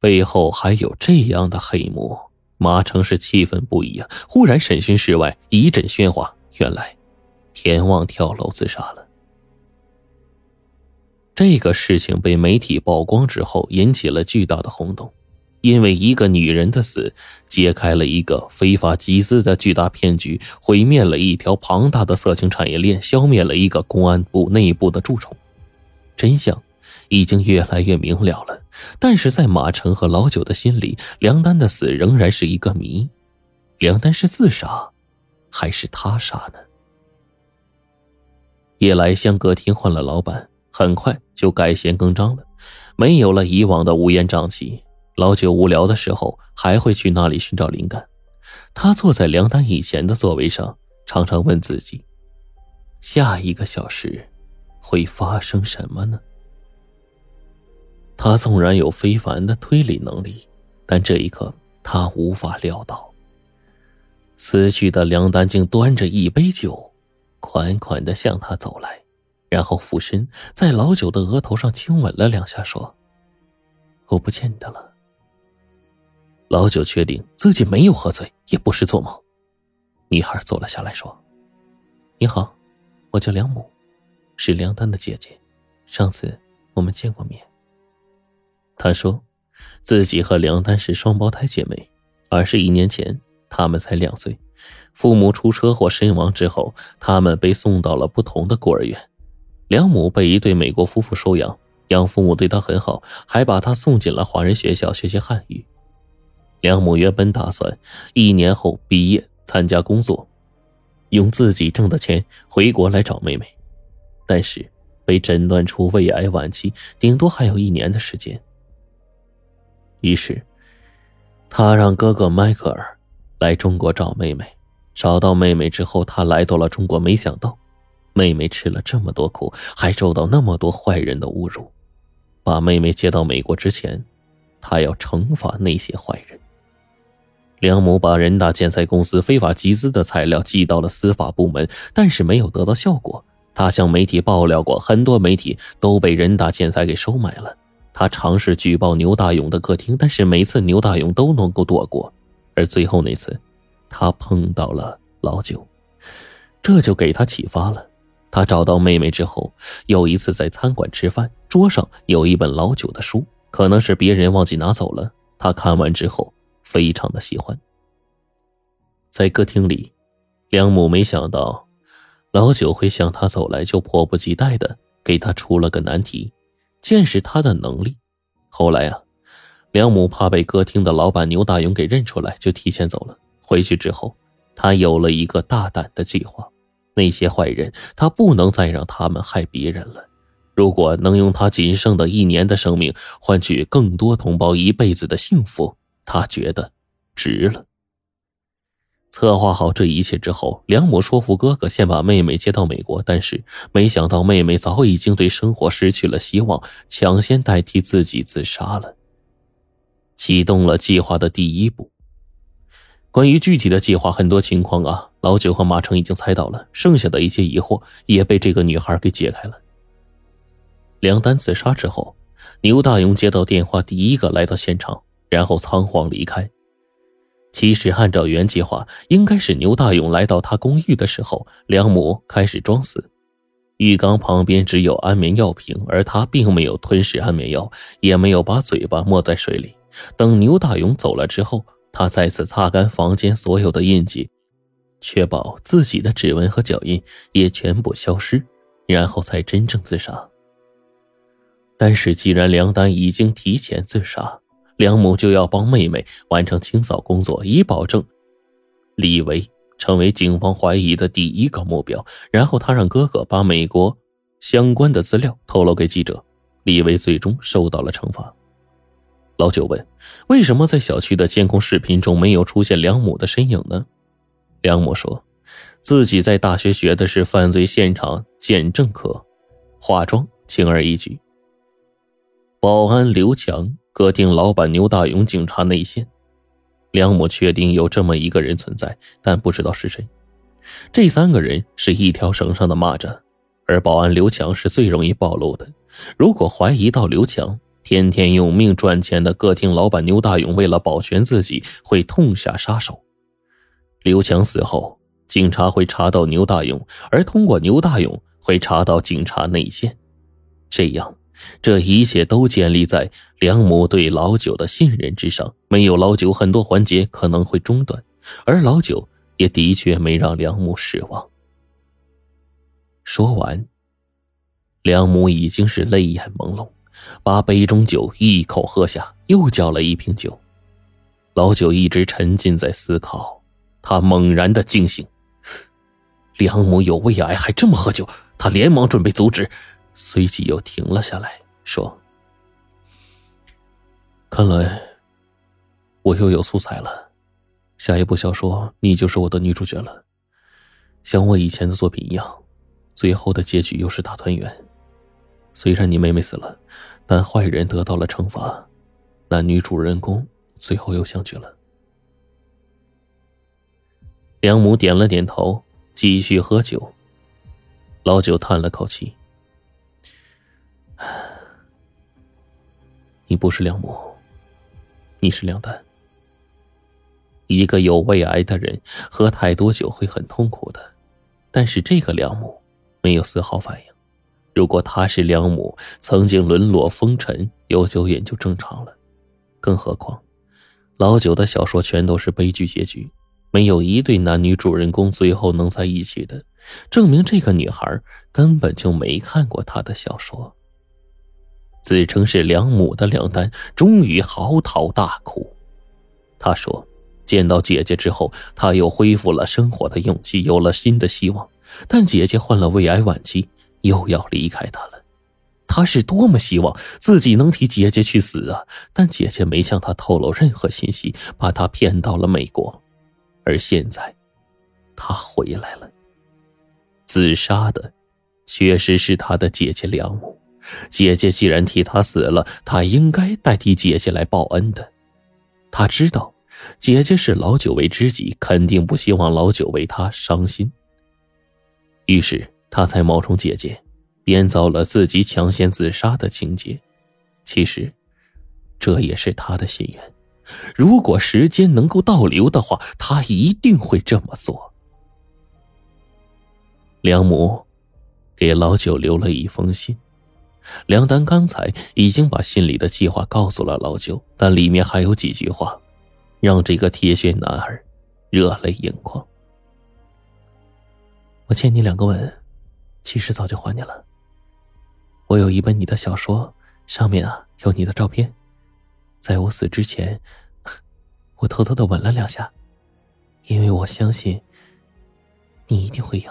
背后还有这样的黑幕。马成是气愤不已啊！忽然，审讯室外一阵喧哗。原来，田旺跳楼自杀了。这个事情被媒体曝光之后，引起了巨大的轰动。因为一个女人的死，揭开了一个非法集资的巨大骗局，毁灭了一条庞大的色情产业链，消灭了一个公安部内部的蛀虫。真相已经越来越明了了。但是在马成和老九的心里，梁丹的死仍然是一个谜。梁丹是自杀，还是他杀呢？夜来香歌厅换了老板，很快就改弦更张了，没有了以往的乌烟瘴气。老九无聊的时候，还会去那里寻找灵感。他坐在梁丹以前的座位上，常常问自己：下一个小时会发生什么呢？他纵然有非凡的推理能力，但这一刻他无法料到，死去的梁丹竟端着一杯酒，款款的向他走来，然后俯身在老九的额头上亲吻了两下，说：“我不见你的了。”老九确定自己没有喝醉，也不是做梦。女孩坐了下来，说：“你好，我叫梁母，是梁丹的姐姐，上次我们见过面。”他说，自己和梁丹是双胞胎姐妹。二十一年前，他们才两岁，父母出车祸身亡之后，他们被送到了不同的孤儿院。梁母被一对美国夫妇收养，养父母对她很好，还把她送进了华人学校学习汉语。梁母原本打算一年后毕业参加工作，用自己挣的钱回国来找妹妹，但是被诊断出胃癌晚期，顶多还有一年的时间。于是，他让哥哥迈克尔来中国找妹妹。找到妹妹之后，他来到了中国。没想到，妹妹吃了这么多苦，还受到那么多坏人的侮辱。把妹妹接到美国之前，他要惩罚那些坏人。梁母把人大建材公司非法集资的材料寄到了司法部门，但是没有得到效果。他向媒体爆料过，很多媒体都被人大建材给收买了。他尝试举报牛大勇的客厅，但是每次牛大勇都能够躲过。而最后那次，他碰到了老九，这就给他启发了。他找到妹妹之后，有一次在餐馆吃饭，桌上有一本老九的书，可能是别人忘记拿走了。他看完之后，非常的喜欢。在歌厅里，梁母没想到老九会向他走来，就迫不及待的给他出了个难题。见识他的能力，后来啊，梁母怕被歌厅的老板牛大勇给认出来，就提前走了。回去之后，他有了一个大胆的计划：那些坏人，他不能再让他们害别人了。如果能用他仅剩的一年的生命换取更多同胞一辈子的幸福，他觉得值了。策划好这一切之后，梁母说服哥哥先把妹妹接到美国，但是没想到妹妹早已经对生活失去了希望，抢先代替自己自杀了。启动了计划的第一步。关于具体的计划，很多情况啊，老九和马成已经猜到了，剩下的一些疑惑也被这个女孩给解开了。梁丹自杀之后，牛大勇接到电话，第一个来到现场，然后仓皇离开。其实，按照原计划，应该是牛大勇来到他公寓的时候，梁母开始装死。浴缸旁边只有安眠药瓶，而他并没有吞噬安眠药，也没有把嘴巴没在水里。等牛大勇走了之后，他再次擦干房间所有的印记，确保自己的指纹和脚印也全部消失，然后才真正自杀。但是，既然梁丹已经提前自杀，梁母就要帮妹妹完成清扫工作，以保证李维成为警方怀疑的第一个目标。然后他让哥哥把美国相关的资料透露给记者，李维最终受到了惩罚。老九问：“为什么在小区的监控视频中没有出现梁母的身影呢？”梁母说：“自己在大学学的是犯罪现场检证科，化妆轻而易举。”保安刘强。歌厅老板牛大勇，警察内线，梁母确定有这么一个人存在，但不知道是谁。这三个人是一条绳上的蚂蚱，而保安刘强是最容易暴露的。如果怀疑到刘强，天天用命赚钱的歌厅老板牛大勇，为了保全自己，会痛下杀手。刘强死后，警察会查到牛大勇，而通过牛大勇会查到警察内线。这样，这一切都建立在梁母对老九的信任之上。没有老九，很多环节可能会中断，而老九也的确没让梁母失望。说完，梁母已经是泪眼朦胧。把杯中酒一口喝下，又叫了一瓶酒。老九一直沉浸在思考，他猛然的惊醒。梁母有胃癌，还这么喝酒，他连忙准备阻止，随即又停了下来，说：“看来我又有素材了，下一部小说你就是我的女主角了。像我以前的作品一样，最后的结局又是大团圆。”虽然你妹妹死了，但坏人得到了惩罚，男女主人公最后又相聚了。梁母点了点头，继续喝酒。老九叹了口气：“你不是梁母，你是梁丹。一个有胃癌的人喝太多酒会很痛苦的，但是这个梁母没有丝毫反应。”如果她是梁母，曾经沦落风尘，有酒瘾就正常了。更何况，老九的小说全都是悲剧结局，没有一对男女主人公最后能在一起的，证明这个女孩根本就没看过他的小说。自称是梁母的梁丹终于嚎啕大哭，他说：“见到姐姐之后，他又恢复了生活的勇气，有了新的希望。但姐姐患了胃癌晚期。”又要离开他了，他是多么希望自己能替姐姐去死啊！但姐姐没向他透露任何信息，把他骗到了美国，而现在，他回来了。自杀的，确实是他的姐姐梁母。姐姐既然替他死了，他应该代替姐姐来报恩的。他知道，姐姐是老九为知己，肯定不希望老九为他伤心。于是。他才冒充姐姐，编造了自己抢先自杀的情节。其实，这也是他的心愿。如果时间能够倒流的话，他一定会这么做。梁母给老九留了一封信，梁丹刚才已经把信里的计划告诉了老九，但里面还有几句话，让这个铁血男儿热泪盈眶。我欠你两个吻。其实早就还你了。我有一本你的小说，上面啊有你的照片，在我死之前，我偷偷的吻了两下，因为我相信你一定会赢。